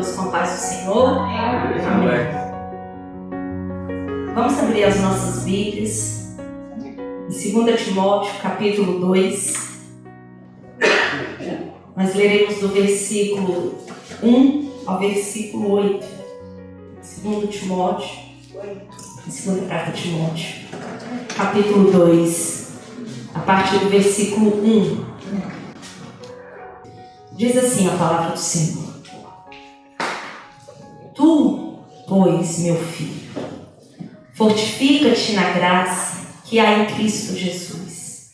todos com a paz do Senhor. Amém. Vamos abrir as nossas Bíblias. Em 2 Timóteo, capítulo 2. Nós leremos do versículo 1 ao versículo 8. 2 Timóteo. Segunda carta de Timóteo, capítulo 2, a partir do versículo 1. Diz assim a palavra do Senhor. Pois, meu filho, fortifica-te na graça que há em Cristo Jesus.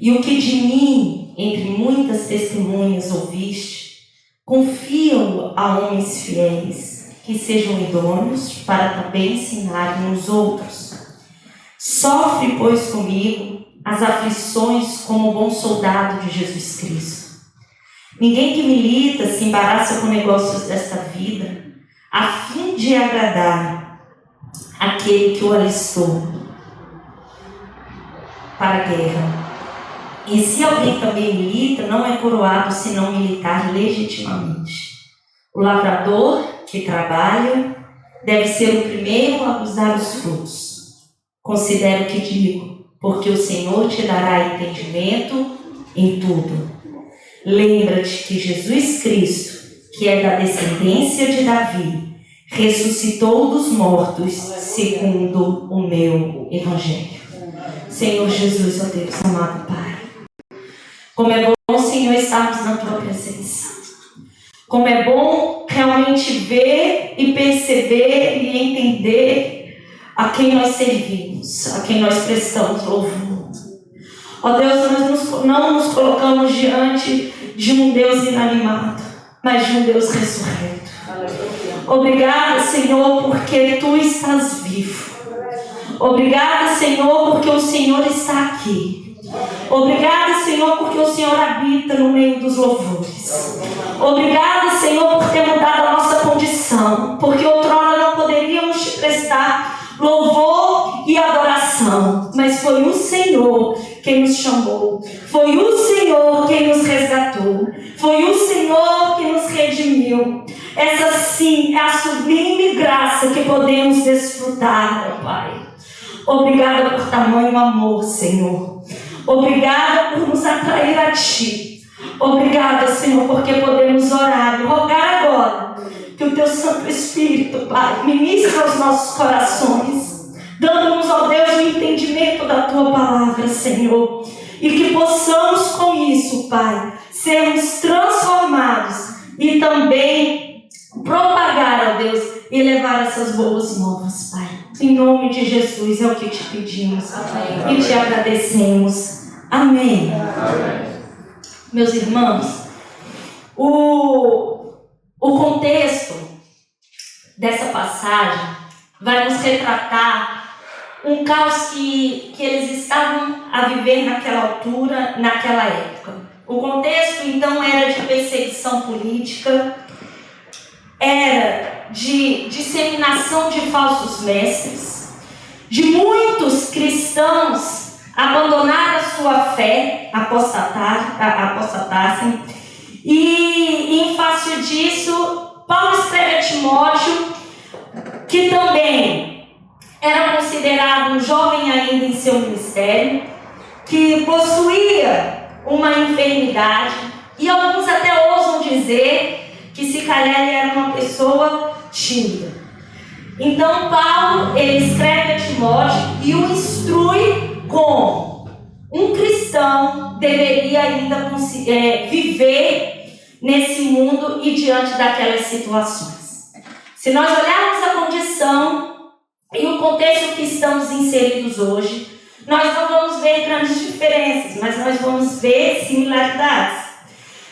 E o que de mim, entre muitas testemunhas, ouviste, confia-o a homens fiéis, que sejam idôneos para também ensinarem os outros. Sofre, pois, comigo as aflições como bom soldado de Jesus Cristo. Ninguém que milita se embaraça com negócios desta vida, a fim de agradar aquele que o alistou para a guerra. E se alguém também milita, não é coroado se não militar legitimamente. O lavrador que trabalha deve ser o primeiro a usar os frutos. Considero o que digo, porque o Senhor te dará entendimento em tudo. Lembra-te que Jesus Cristo, que é da descendência de Davi, ressuscitou dos mortos segundo o meu evangelho. Senhor Jesus, ó Deus amado Pai. Como é bom, Senhor, estarmos na tua presença. Como é bom realmente ver e perceber e entender a quem nós servimos, a quem nós prestamos louvor. Ó Deus, nós não nos colocamos diante de um Deus inanimado, mas de um Deus ressurreto. Obrigada, Senhor, porque tu estás vivo. Obrigada, Senhor, porque o Senhor está aqui. Obrigada, Senhor, porque o Senhor habita no meio dos louvores. Obrigada, Senhor, por ter mudado a nossa condição, porque outrora não poderíamos te prestar louvor e adoração, mas foi o Senhor quem nos chamou, podemos desfrutar, Pai. Obrigada por tamanho amor, Senhor. Obrigada por nos atrair a Ti. Obrigada, Senhor, porque podemos orar e rogar agora que o Teu Santo Espírito, Pai, ministre aos nossos corações, dando-nos, ó Deus, o entendimento da Tua palavra, Senhor. E que possamos com isso, Pai, sermos transformados e também propagar, ó Deus, e levar essas boas novas, Pai. Em nome de Jesus é o que te pedimos Amém. e te agradecemos. Amém. Amém. Meus irmãos, o, o contexto dessa passagem vai nos retratar um caos que, que eles estavam a viver naquela altura, naquela época. O contexto então era de perseguição política, era de disseminação de falsos mestres, de muitos cristãos abandonar a sua fé, apostatar, apostatassem, e em face disso, Paulo escreve a Timóteo, que também era considerado um jovem ainda em seu ministério, que possuía uma enfermidade, e alguns até ousam dizer que se calhar ele era uma pessoa tímida. Então Paulo ele escreve a Timóteo e o instrui como um cristão deveria ainda é, viver nesse mundo e diante daquelas situações. Se nós olharmos a condição e o contexto que estamos inseridos hoje, nós não vamos ver grandes diferenças, mas nós vamos ver similaridades.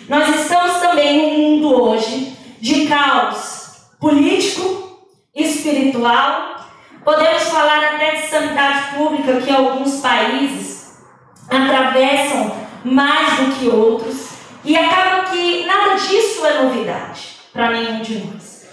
Nós estamos também num mundo hoje de caos político, espiritual. Podemos falar até de sanidade pública, que alguns países atravessam mais do que outros. E acaba que nada disso é novidade para nenhum de nós.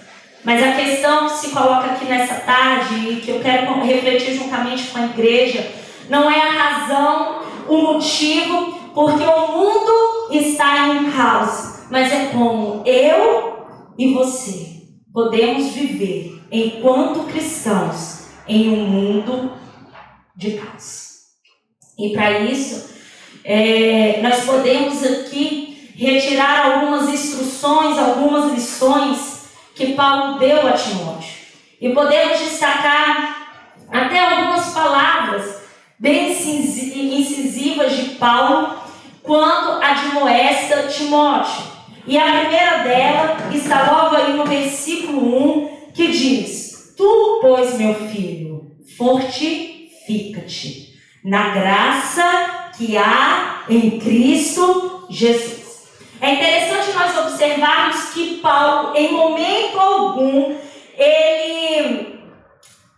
Mas a questão que se coloca aqui nessa tarde e que eu quero refletir juntamente com a igreja não é a razão, o motivo porque o mundo está em caos, mas é como eu e você podemos viver enquanto cristãos em um mundo de caos. E para isso, é, nós podemos aqui retirar algumas instruções, algumas lições que Paulo deu a Timóteo. E podemos destacar até algumas palavras bem incisivas de Paulo quando admoesta Timóteo. E a primeira dela está logo aí no versículo 1, que diz: Tu, pois, meu filho, fortifica-te na graça que há em Cristo Jesus. É interessante nós observarmos que Paulo, em momento algum, ele,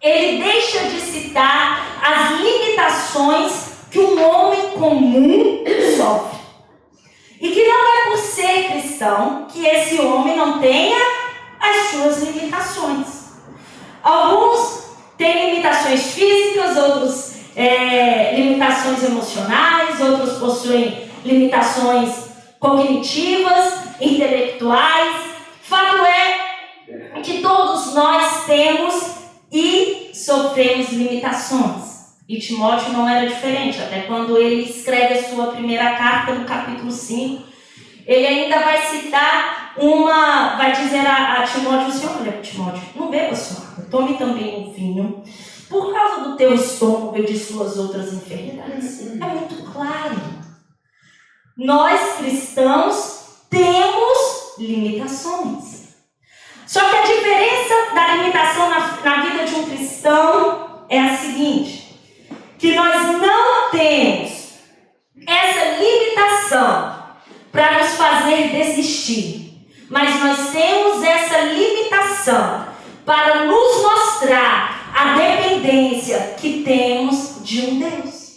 ele deixa de citar as limitações que um homem comum sofre. E que não é por ser cristão que esse homem não tenha as suas limitações. Alguns têm limitações físicas, outros é, limitações emocionais, outros possuem limitações cognitivas, intelectuais. Fato é que todos nós temos e sofremos limitações. E Timóteo não era diferente, até quando ele escreve a sua primeira carta no capítulo 5, ele ainda vai citar uma, vai dizer a, a Timóteo assim, olha Timóteo, não beba sua água, tome também o vinho, por causa do teu estômago e de suas outras enfermidades. É muito claro. Nós cristãos temos limitações. Só que a diferença da limitação na, na vida de um cristão é a seguinte: que nós não temos essa limitação para nos fazer desistir, mas nós temos essa limitação para nos mostrar a dependência que temos de um Deus.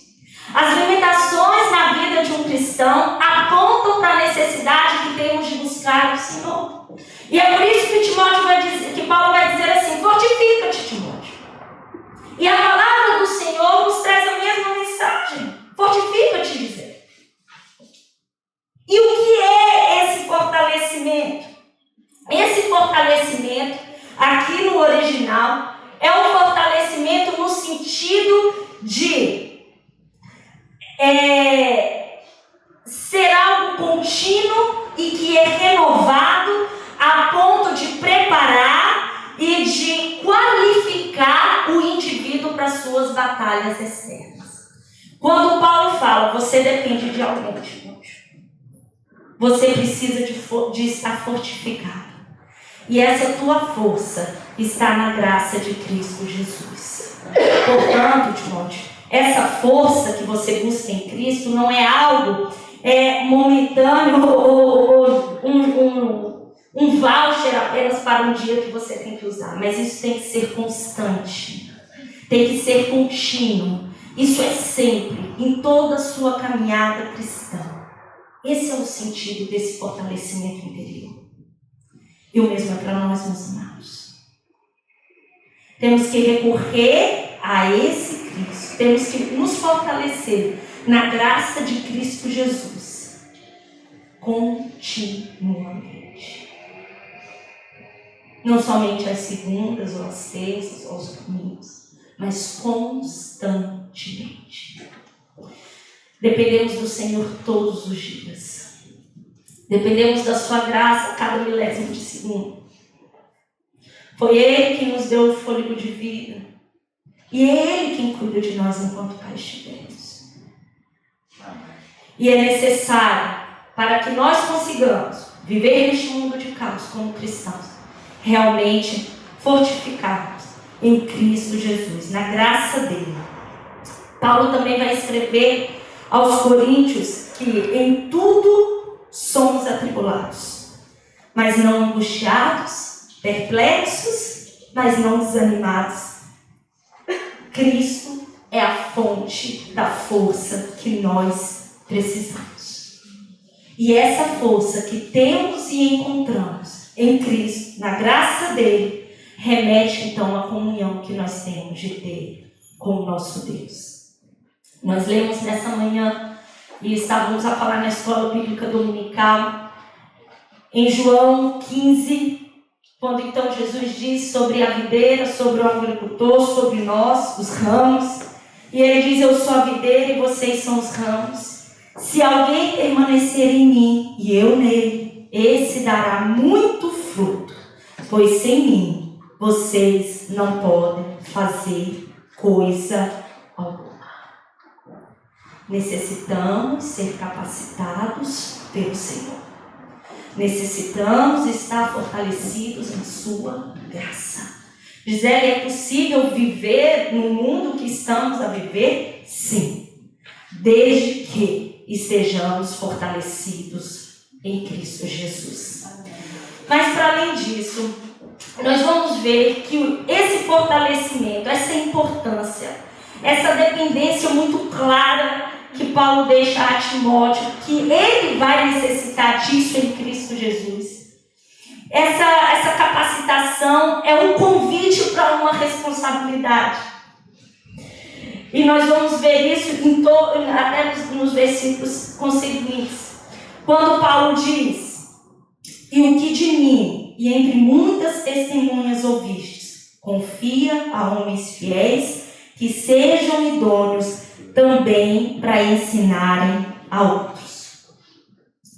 As limitações na vida de um cristão apontam para a necessidade que temos de buscar o Senhor. E é por isso que Timóteo vai dizer, que Paulo vai dizer assim: fortifica-te, Timóteo. E a palavra do Senhor nos traz a mesma mensagem. Fortifica-te, dizer. E o que é esse fortalecimento? Esse fortalecimento, aqui no original, é um fortalecimento no sentido de é, ser algo contínuo e que é renovado a ponto de preparar e de qualificar o indivíduo para suas batalhas externas. Quando Paulo fala, você depende de alguém, Você precisa de, de estar fortificado. E essa tua força está na graça de Cristo Jesus. Portanto, Timóteo, essa força que você busca em Cristo não é algo é, momentâneo ou, ou um, um, um voucher apenas para um dia que você tem que usar, mas isso tem que ser constante, tem que ser contínuo. Isso é sempre, em toda a sua caminhada cristã. Esse é o sentido desse fortalecimento interior. E o mesmo é para nós, meus amados. Temos que recorrer a esse Cristo. Temos que nos fortalecer na graça de Cristo Jesus. Continuamente. Não somente às segundas ou às terças ou aos domingos, mas constantemente. Dependemos do Senhor todos os dias. Dependemos da sua graça a cada milésimo de segundo. Foi Ele que nos deu o fôlego de vida. E é Ele quem cuida de nós enquanto cá estivermos. E é necessário, para que nós consigamos viver neste mundo de caos como cristãos, realmente fortificarmos em Cristo Jesus, na graça dele. Paulo também vai escrever aos Coríntios que em tudo somos atribulados, mas não angustiados, perplexos, mas não desanimados. Cristo é a fonte da força que nós precisamos. E essa força que temos e encontramos em Cristo, na graça dele, remete então à comunhão que nós temos de ter com o nosso Deus. Nós lemos nessa manhã e estávamos a falar na escola bíblica dominical, em João 15, Quando então Jesus diz sobre a videira, sobre o agricultor, sobre nós, os ramos, e ele diz: Eu sou a videira e vocês são os ramos. Se alguém permanecer em mim e eu nele, esse dará muito fruto, pois sem mim vocês não podem fazer coisa. Necessitamos ser capacitados pelo Senhor. Necessitamos estar fortalecidos em Sua graça. Gisele, é possível viver no mundo que estamos a viver? Sim. Desde que estejamos fortalecidos em Cristo Jesus. Mas para além disso, nós vamos ver que esse fortalecimento, essa importância, essa dependência muito clara que Paulo deixa a Timóteo, que ele vai necessitar disso em Cristo Jesus. Essa, essa capacitação é um convite para uma responsabilidade. E nós vamos ver isso em to, até nos, nos versículos conseguintes. Quando Paulo diz: E o que de mim, e entre muitas testemunhas ouvistes, confia a homens fiéis que sejam idôneos também para ensinarem a outros.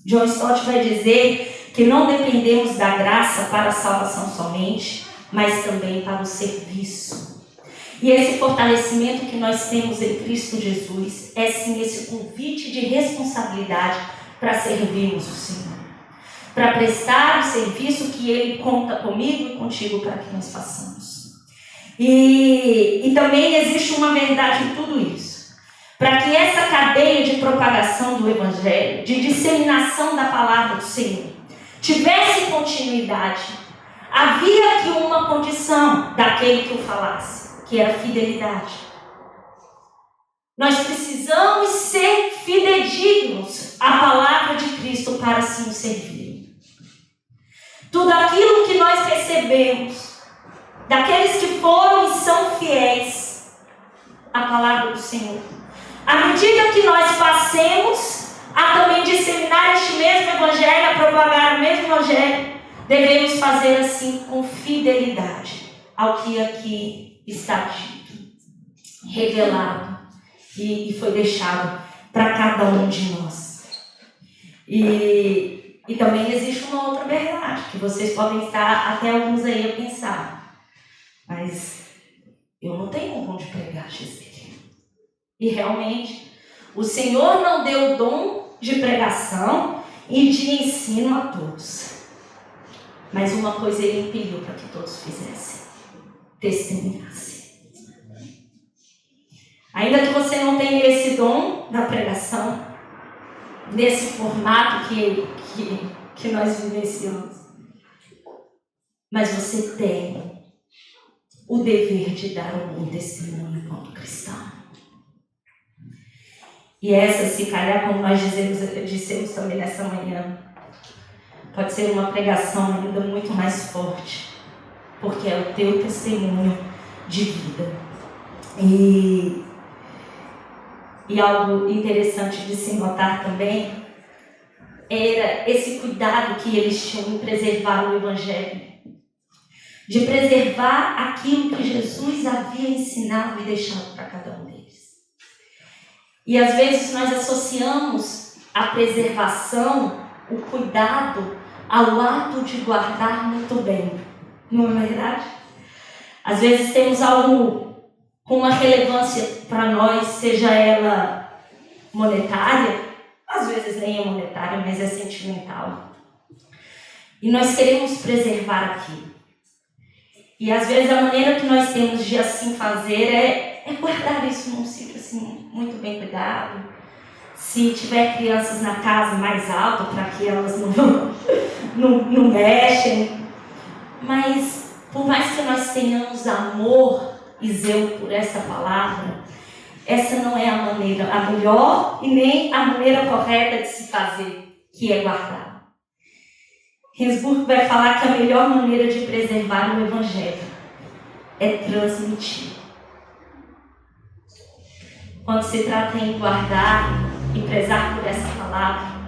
John Stott vai dizer que não dependemos da graça para a salvação somente, mas também para o serviço. E esse fortalecimento que nós temos em Cristo Jesus é sim esse convite de responsabilidade para servirmos o Senhor. Para prestar o serviço que Ele conta comigo e contigo para que nós façamos. E, e também existe uma verdade em tudo isso para que essa cadeia de propagação do Evangelho, de disseminação da palavra do Senhor, tivesse continuidade, havia aqui uma condição daquele que o falasse, que era fidelidade. Nós precisamos ser fidedignos à palavra de Cristo para assim servir. Tudo aquilo que nós recebemos, daqueles que foram e são fiéis à palavra do Senhor, à medida que nós passemos a também disseminar este mesmo evangelho, a propagar o mesmo evangelho, devemos fazer assim com fidelidade ao que aqui está dito, revelado e, e foi deixado para cada um de nós. E, e também existe uma outra verdade, que vocês podem estar até alguns aí a pensar. Mas eu não tenho onde pregar, Jesus. E realmente, o Senhor não deu o dom de pregação e de ensino a todos. Mas uma coisa ele impediu para que todos fizessem: testemunhassem. Ainda que você não tenha esse dom da pregação, nesse formato que, que, que nós vivenciamos, mas você tem o dever de dar um bom testemunho enquanto cristão. E essa, se calhar, como nós dizemos, dissemos também nessa manhã, pode ser uma pregação ainda muito mais forte, porque é o teu testemunho de vida. E, e algo interessante de se notar também era esse cuidado que eles tinham em preservar o Evangelho, de preservar aquilo que Jesus havia ensinado e deixado para cada um. E às vezes nós associamos a preservação, o cuidado, ao ato de guardar muito bem. Não é verdade? Às vezes temos algo com uma relevância para nós, seja ela monetária, às vezes nem é monetária, mas é sentimental. E nós queremos preservar aquilo. E às vezes a maneira que nós temos de assim fazer é, é guardar isso num sítio assim, muito bem cuidado. Se tiver crianças na casa mais alto, para que elas não, não, não mexem. Mas, por mais que nós tenhamos amor e zelo por essa palavra, essa não é a maneira, a melhor e nem a maneira correta de se fazer, que é guardar. Hinsburg vai falar que a melhor maneira de preservar o Evangelho é transmitir. Quando se trata em guardar e prezar por essa palavra,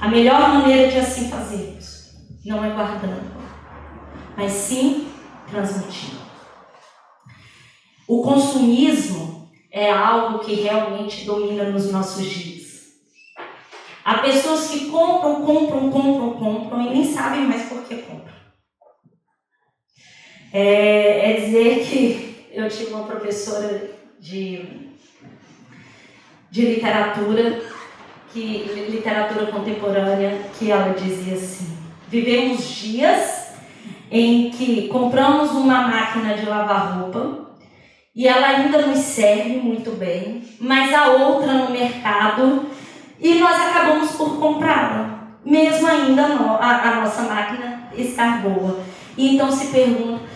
a melhor maneira de assim fazermos não é guardando, mas sim transmitindo. O consumismo é algo que realmente domina nos nossos dias. Há pessoas que compram, compram, compram, compram e nem sabem mais por que compram. É, é dizer que eu tive uma professora de, de literatura, que, literatura contemporânea, que ela dizia assim: vivemos dias em que compramos uma máquina de lavar roupa e ela ainda nos serve muito bem, mas a outra no mercado e nós acabamos por comprá-la, mesmo ainda a, a nossa máquina estar boa. E então se pergunta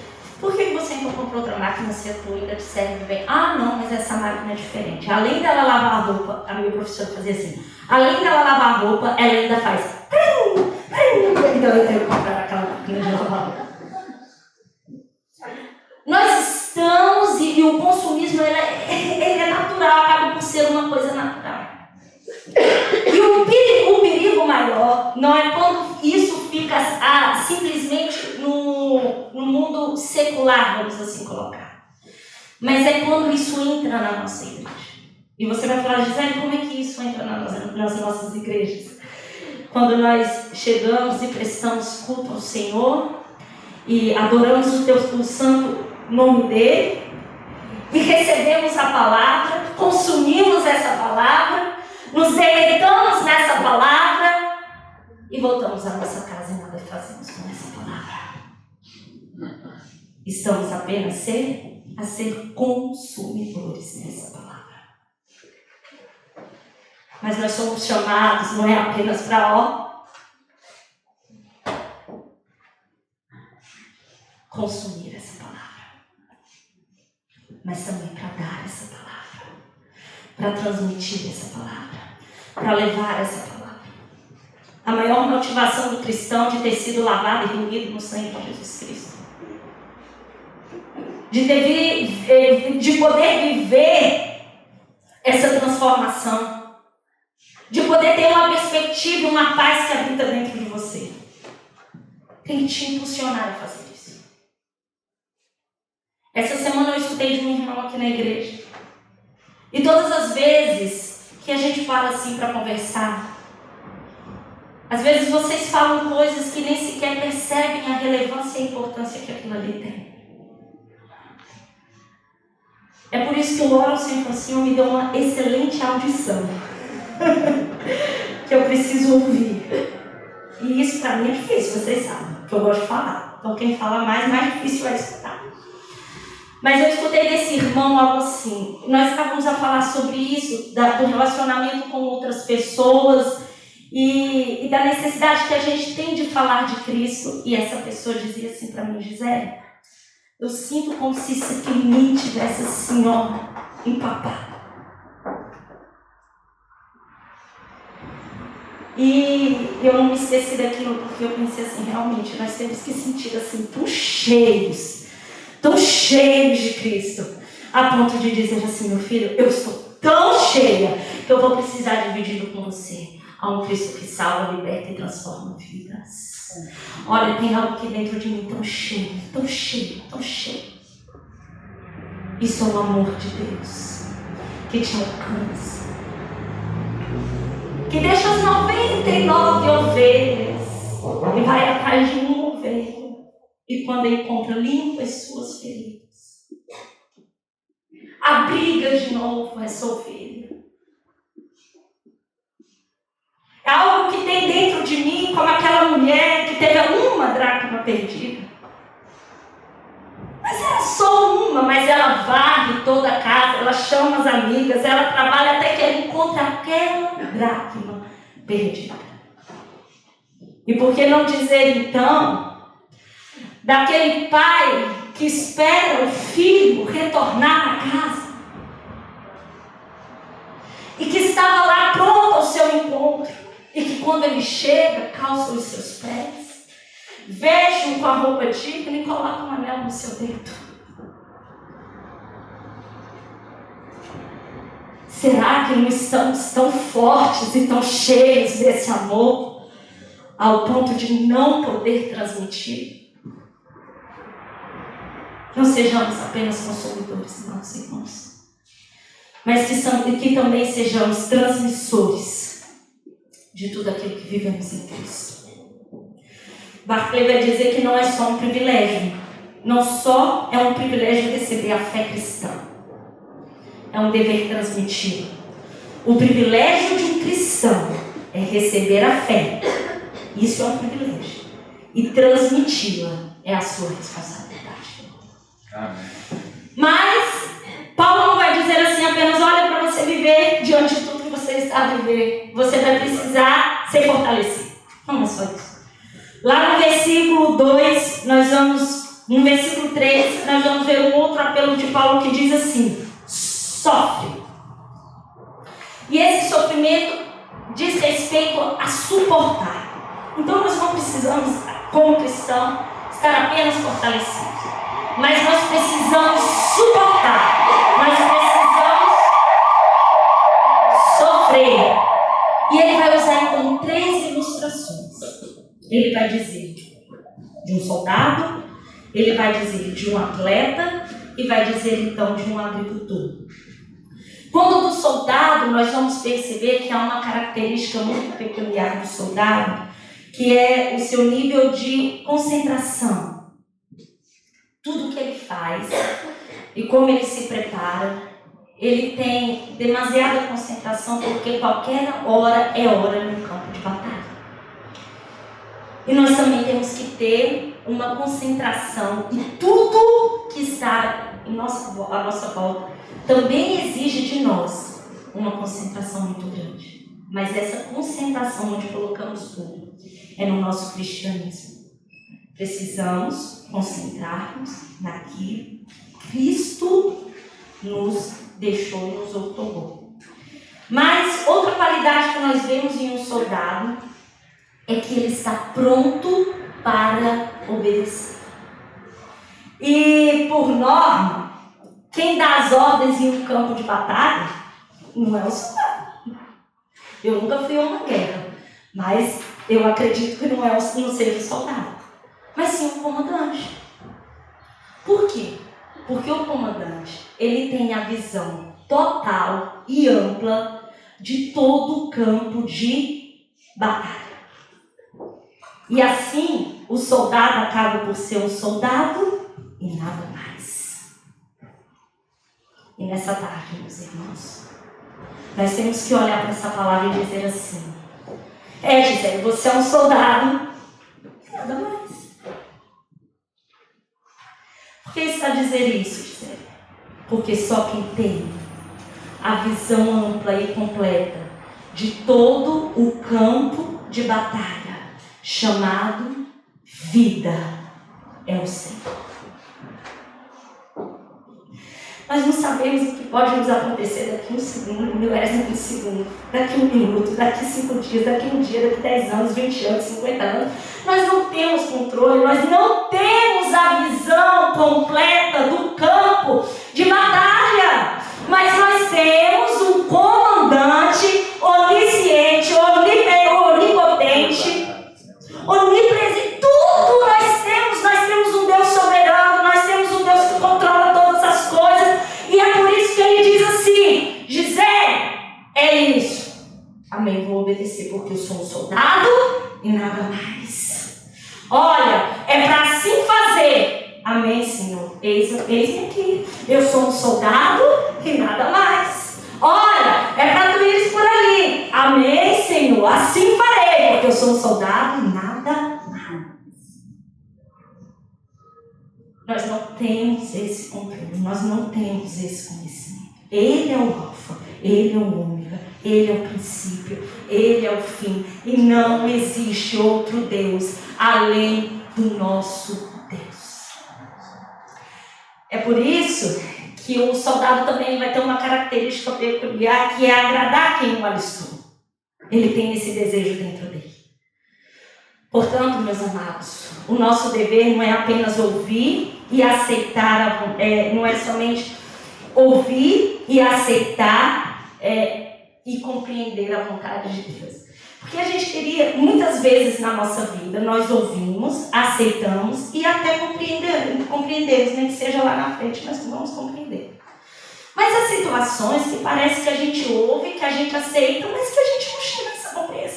por que você não comprou outra máquina se a tua ainda te serve bem? Ah, não, mas essa máquina é diferente. Além dela lavar a roupa, a minha professora fazia assim. Além dela lavar a roupa, ela ainda faz. Então eu tenho que comprar aquela máquina de lavar roupa. Nós estamos, e, e o consumismo ele é, ele é natural, acaba por ser uma coisa natural. E o perigo, o perigo maior não é quando isso fica ah, simplesmente no, no mundo secular, vamos assim colocar. Mas é quando isso entra na nossa igreja. E você vai falar, Gisele, como é que isso entra nas, nossas igrejas? Quando nós chegamos e prestamos culto ao Senhor e adoramos o, teu, o santo nome dele e recebemos a palavra, consumimos essa palavra nos deleitamos nessa palavra e voltamos à nossa casa e nada fazemos com essa. Estamos apenas ser, a ser consumidores dessa palavra. Mas nós somos chamados, não é apenas para ó, consumir essa palavra, mas também para dar essa palavra, para transmitir essa palavra para levar essa palavra. A maior motivação do cristão de ter sido lavado e reunido no sangue de Jesus Cristo. De, ter, de poder viver essa transformação. De poder ter uma perspectiva, uma paz que habita dentro de você. Tem que te impulsionar a fazer isso. Essa semana eu escutei de um irmão aqui na igreja. E todas as vezes que a gente para assim para conversar. Às vezes vocês falam coisas que nem sequer percebem a relevância e a importância que aquilo ali tem. É por isso que eu oro ao assim, me deu uma excelente audição. que eu preciso ouvir. E isso para mim é difícil, vocês sabem, que eu gosto de falar. Então quem fala mais, mais difícil é escutar. Mas eu escutei desse irmão algo assim. Nós estávamos a falar sobre isso, da, do relacionamento com outras pessoas e, e, da necessidade que a gente tem de falar de Cristo. E essa pessoa dizia assim para mim, Gisele, eu sinto como se em mim tivesse assim, ó, empapado. E eu não me esqueci daquilo porque eu pensei assim, realmente, nós temos que sentir assim, tão cheios tão cheios de Cristo, a ponto de dizer assim: meu filho, eu estou tão cheia que eu vou precisar dividir com você. Há um Cristo que salva, liberta e transforma vidas. Olha, tem algo aqui dentro de mim tão cheio, tão cheio, tão cheio. Isso é o amor de Deus que te alcança. Que deixa as 99 ovelhas e vai atrás de uma ovelha e quando encontra, limpa as suas feridas. Abriga de novo essa ovelha. É algo que tem dentro de mim, como aquela mulher que teve uma dracma perdida. Mas era só uma, mas ela varre toda a casa, ela chama as amigas, ela trabalha até que ela encontre aquela dracma perdida. E por que não dizer então daquele pai que espera o filho retornar à casa e que estava lá pronto ao seu encontro e que quando ele chega calça os seus pés, veste-o com a roupa digna e coloca um anel no seu dedo. Será que não estamos tão fortes e tão cheios desse amor ao ponto de não poder transmitir? Não sejamos apenas consumidores, não, irmãos. Mas que, são, que também sejamos transmissores de tudo aquilo que vivemos em Cristo. Barclay vai dizer que não é só um privilégio. Não só é um privilégio receber a fé cristã. É um dever transmitido. O privilégio de um cristão é receber a fé. Isso é um privilégio. E transmiti-la é a sua responsabilidade. Amém. Mas Paulo não vai dizer assim apenas, olha, para você viver diante de você está a viver, você vai precisar ser fortalecido. Não é só isso. Lá no versículo 2, nós vamos, no versículo 3, nós vamos ver um outro apelo de Paulo que diz assim: sofre. E esse sofrimento diz respeito a suportar. Então nós não precisamos, como cristão, estar apenas fortalecidos. Mas nós precisamos suportar. Nós precisamos sofrer. E ele vai usar então três ilustrações. Ele vai dizer de um soldado, ele vai dizer de um atleta e vai dizer então de um agricultor. Quando do soldado, nós vamos perceber que há uma característica muito peculiar do soldado, que é o seu nível de concentração. Tudo que ele faz e como ele se prepara, ele tem demasiada concentração, porque qualquer hora é hora no campo. E nós também temos que ter uma concentração e tudo que está em à nossa volta também exige de nós uma concentração muito grande. Mas essa concentração onde colocamos tudo é no nosso cristianismo. Precisamos concentrar-nos naquilo que Cristo nos deixou e nos outorgou. Mas outra qualidade que nós vemos em um soldado é que ele está pronto para obedecer. E por norma, quem dá as ordens em um campo de batalha não é o soldado. Eu nunca fui a uma guerra, mas eu acredito que não é não seja o soldado, mas sim o comandante. Por quê? Porque o comandante ele tem a visão total e ampla de todo o campo de batalha. E assim, o soldado acaba por ser um soldado e nada mais. E nessa tarde, meus irmãos, nós temos que olhar para essa palavra e dizer assim: É, Gisele, você é um soldado, nada mais. Por que está dizer isso, Gisele? Porque só quem tem a visão ampla e completa de todo o campo de batalha chamado vida é o Senhor. Nós não sabemos o que pode nos acontecer daqui um segundo, milésimo de segundo, daqui um minuto, daqui cinco dias, daqui um dia, daqui dez anos, vinte anos, cinquenta anos. Nós não temos controle, nós não temos a visão completa do campo de batalha. Mas nós temos um comandante onisciente, onipotente, onipresente. Tudo nós temos, nós temos um Deus soberano, nós temos um Deus que controla todas as coisas. E é por isso que ele diz assim: Gisele, é isso. Amém, vou obedecer porque eu sou um soldado e nada mais. Olha, é para assim fazer. Amém, Senhor. Eis-me eis aqui. Eu sou um soldado e nada mais. Olha, é para tu ires por ali. Amém, Senhor. Assim farei, porque eu sou um soldado e nada Nós não temos esse controle, nós não temos esse conhecimento. Ele é o Alfa, Ele é o Ômega, Ele é o princípio, Ele é o fim. E não existe outro Deus além do nosso Deus. É por isso que o soldado também vai ter uma característica peculiar que é agradar quem o alistou. Ele tem esse desejo dentro dele. Portanto, meus amados, o nosso dever não é apenas ouvir e aceitar, é, não é somente ouvir e aceitar é, e compreender a vontade de Deus. Porque que a gente queria, muitas vezes na nossa vida, nós ouvimos, aceitamos e até compreendemos, compreendemos nem que seja lá na frente, mas vamos compreender. Mas há situações que parece que a gente ouve, que a gente aceita, mas que a gente não chega compreensão.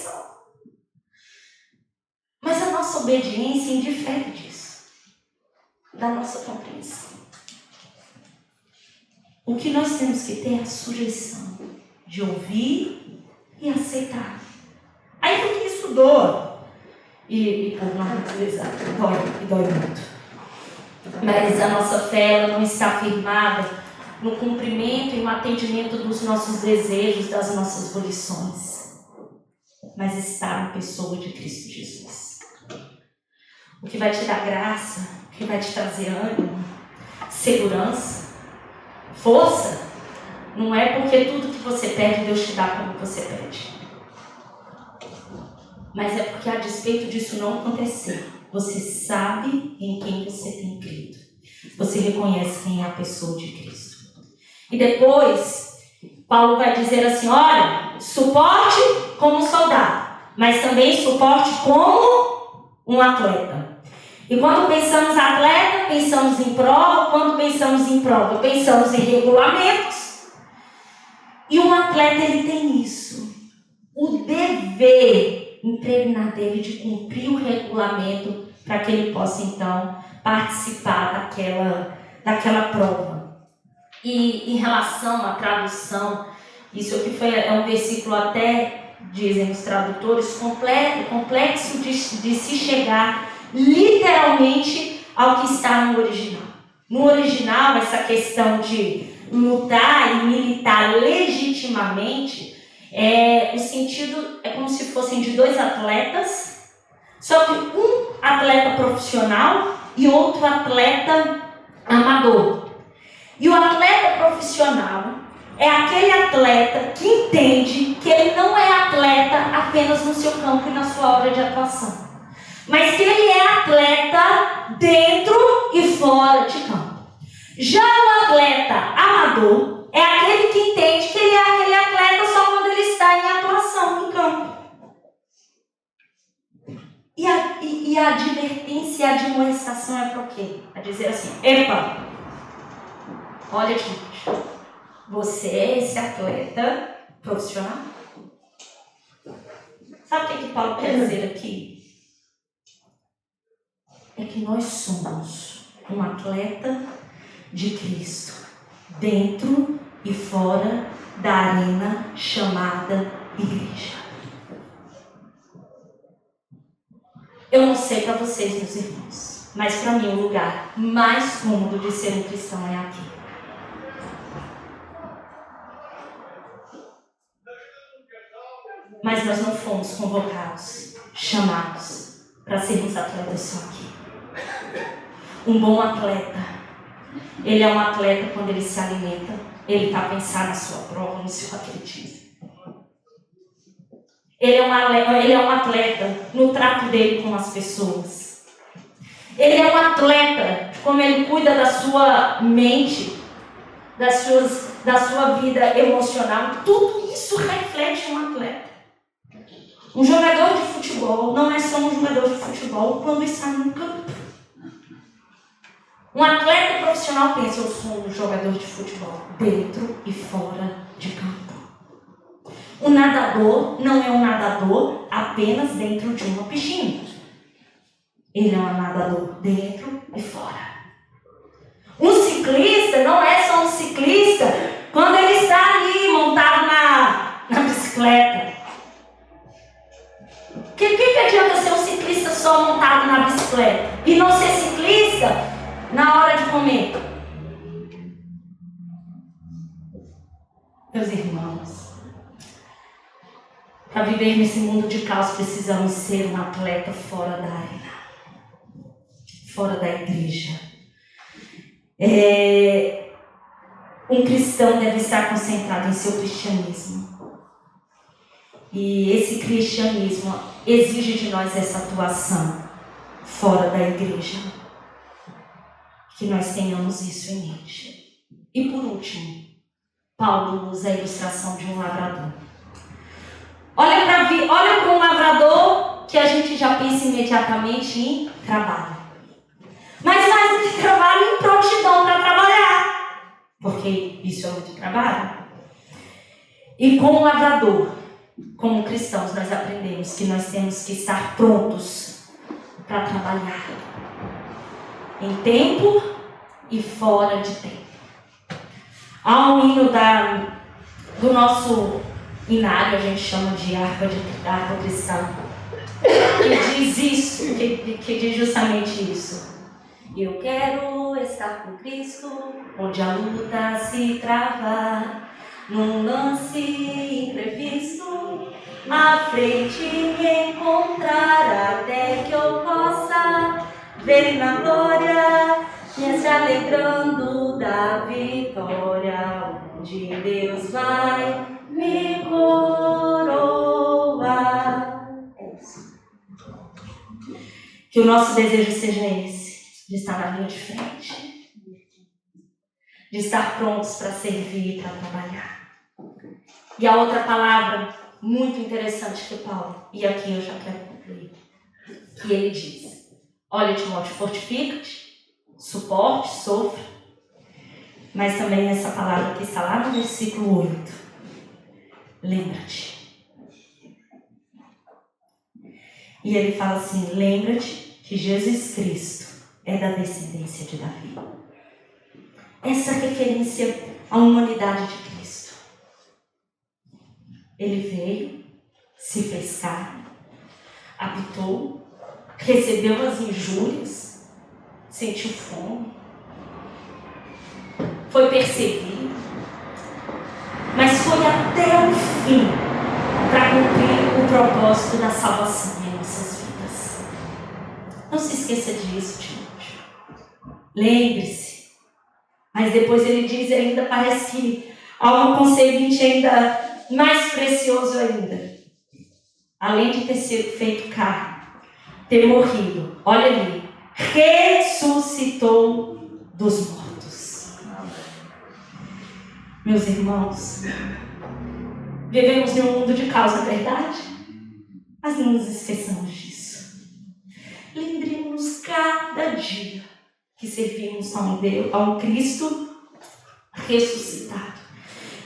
Mas a nossa obediência indifere disso, da nossa compreensão. O que nós temos que ter é a sujeição de ouvir e aceitar. Aí porque isso doa. E, e por natureza dói, e dói muito. Mas a nossa fé não está firmada no cumprimento e no atendimento dos nossos desejos, das nossas volições. Mas está na pessoa de Cristo Jesus. O que vai te dar graça, o que vai te trazer ânimo, segurança, força, não é porque tudo que você pede, Deus te dá como você pede. Mas é porque a despeito disso não acontecer, você sabe em quem você tem crido. Você reconhece quem é a pessoa de Cristo. E depois, Paulo vai dizer assim: olha, suporte como soldado, mas também suporte como um atleta. E quando pensamos atleta, pensamos em prova, quando pensamos em prova, pensamos em regulamentos. E um atleta ele tem isso, o dever impregnar dele de cumprir o regulamento para que ele possa então participar daquela, daquela prova. E em relação à tradução, isso aqui foi, é um versículo até, dizem os tradutores, complexo de, de se chegar literalmente ao que está no original. No original, essa questão de lutar e militar legitimamente, é, o sentido é como se fossem de dois atletas, só que um atleta profissional e outro atleta amador. E o atleta profissional é aquele atleta que entende que ele não é atleta apenas no seu campo e na sua hora de atuação mas que ele é atleta dentro e fora de campo. Já o atleta amador é aquele que entende que ele é aquele atleta só quando ele está em atuação em campo. E a, e, e a advertência e a admoestação é para o quê? É dizer assim: epa, olha, gente, você é esse atleta profissional? Sabe o que, que Paulo quer dizer aqui? É que nós somos um atleta de Cristo, dentro e fora da arena chamada igreja. Eu não sei para vocês, meus irmãos, mas para mim o lugar mais cômodo de ser um cristão é aqui. Mas nós não fomos convocados, chamados para sermos atletas só aqui um bom atleta. Ele é um atleta quando ele se alimenta, ele está a pensar na sua prova, no seu atletismo. Ele é, um, ele é um atleta no trato dele com as pessoas. Ele é um atleta como ele cuida da sua mente, das suas, da sua vida emocional. Tudo isso reflete um atleta. Um jogador de futebol não é só um jogador de futebol quando está no campo. Um atleta profissional pensa, eu sou um jogador de futebol, dentro e fora de campo. Um nadador não é um nadador apenas dentro de uma piscina. Ele é um nadador dentro e fora. Um ciclista não é só um ciclista quando ele está ali viver nesse mundo de caos, precisamos ser um atleta fora da arena, fora da igreja. É, um cristão deve estar concentrado em seu cristianismo. E esse cristianismo exige de nós essa atuação fora da igreja que nós tenhamos isso em mente. E por último, Paulo usa a ilustração de um lavrador. Olha para olha um pensa imediatamente em trabalho. Mas do que trabalho, em prontidão para trabalhar. Porque isso é muito trabalho. E como lavrador, como cristãos, nós aprendemos que nós temos que estar prontos para trabalhar. Em tempo e fora de tempo. Há um hino da, do nosso inário, a gente chama de harpa, de, harpa cristã, que diz isso, que, que diz justamente isso. Eu quero estar com Cristo, onde a luta se trava, num lance imprevisto, à frente me encontrar até que eu possa ver na glória e se alegrando da vitória, onde Deus vai me coroar. Que o nosso desejo seja esse, de estar na linha de frente, de estar prontos para servir e para trabalhar. E a outra palavra muito interessante que Paulo, e aqui eu já quero concluir, que ele diz: Olha, Timóteo, fortifica-te suporte, sofra. Mas também essa palavra que está lá no versículo 8. Lembra-te. E ele fala assim: lembra-te que Jesus Cristo é da descendência de Davi. Essa referência à humanidade de Cristo. Ele veio, se fez carne, habitou, recebeu as injúrias, sentiu fome, foi perseguido, mas foi até o fim para cumprir o propósito da salvação em nossas vidas. Não se esqueça disso, Timóteo. Lembre-se. Mas depois ele diz ainda, parece que há um conselho ainda mais precioso ainda. Além de ter sido feito carne, ter morrido, olha ali, ressuscitou dos mortos. Meus irmãos, vivemos em um mundo de causa, verdade? Mas não nos esqueçamos disso. Lembremos cada dia que servimos a um Deus, a um Cristo ressuscitado,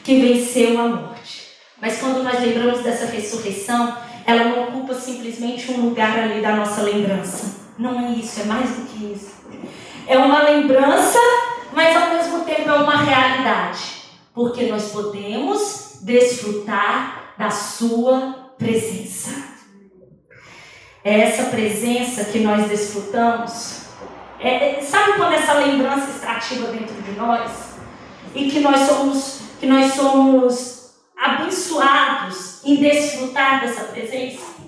que venceu a morte. Mas quando nós lembramos dessa ressurreição, ela não ocupa simplesmente um lugar ali da nossa lembrança não é isso, é mais do que isso. É uma lembrança, mas ao mesmo tempo é uma realidade. Porque nós podemos desfrutar da Sua presença. É essa presença que nós desfrutamos. É, é, sabe quando essa lembrança está ativa dentro de nós? E que nós somos, que nós somos abençoados em desfrutar dessa presença?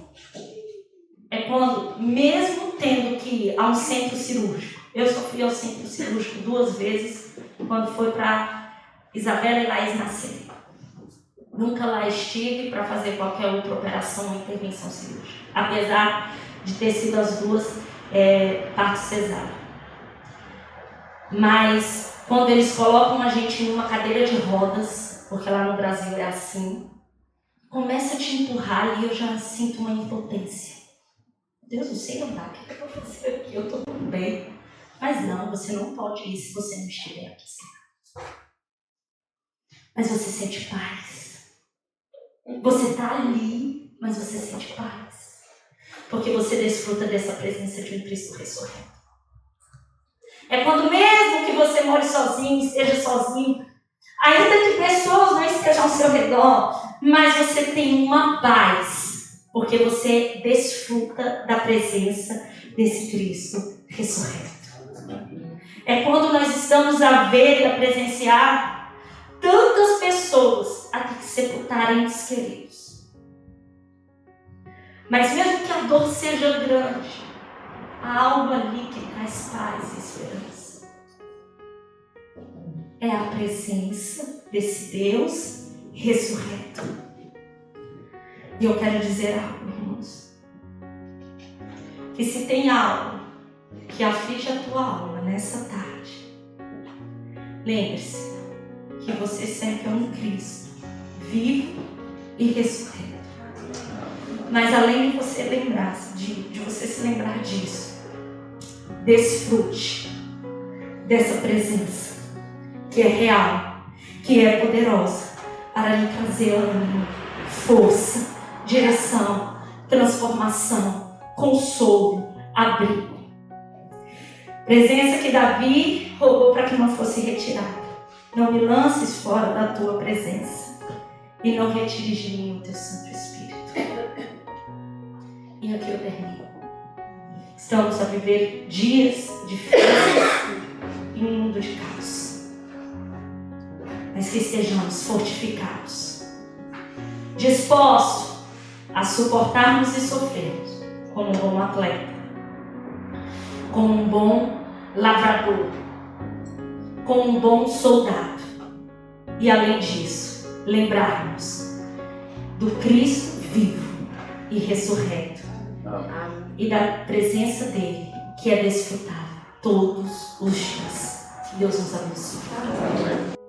é quando, mesmo tendo que ir a um centro cirúrgico, eu só fui ao centro cirúrgico duas vezes, quando foi para Isabela e Laís nascer. Nunca lá estive para fazer qualquer outra operação ou intervenção cirúrgica, apesar de ter sido as duas é, partes cesáreas. Mas quando eles colocam a gente em uma cadeira de rodas, porque lá no Brasil é assim, começa a te empurrar e eu já sinto uma impotência. Deus, não sei andar, o que eu vou fazer aqui? Eu estou tudo bem. Mas não, você não pode ir se você não estiver aqui. Mas você sente paz. Você está ali, mas você sente paz. Porque você desfruta dessa presença de um Cristo ressurreto. É quando mesmo que você more sozinho, esteja sozinho, ainda que pessoas não estejam ao seu redor, mas você tem uma paz porque você desfruta da presença desse Cristo ressurreto. É quando nós estamos a ver e a presenciar tantas pessoas a que sepultarem os queridos. Mas mesmo que a dor seja grande, há algo ali que traz paz e esperança. É a presença desse Deus ressurreto. E eu quero dizer algo, irmãos. Que se tem algo que aflige a tua alma nessa tarde, lembre-se que você sempre é um Cristo, vivo e ressurreto. Mas além de você lembrar, de, de você se lembrar disso, desfrute dessa presença que é real, que é poderosa para lhe trazer ânimo, força, direção, transformação, consolo, abrigo. Presença que Davi roubou para que não fosse retirada. Não me lances fora da tua presença e não retires de mim o teu Santo Espírito. E aqui eu termino. Estamos a viver dias difíceis em um mundo de caos. Mas que estejamos fortificados, dispostos a suportarmos e sofrermos como um bom atleta, como um bom lavrador, como um bom soldado. E além disso, lembrarmos do Cristo vivo e ressurreto e da presença dele que é desfrutada todos os dias. Deus nos abençoe.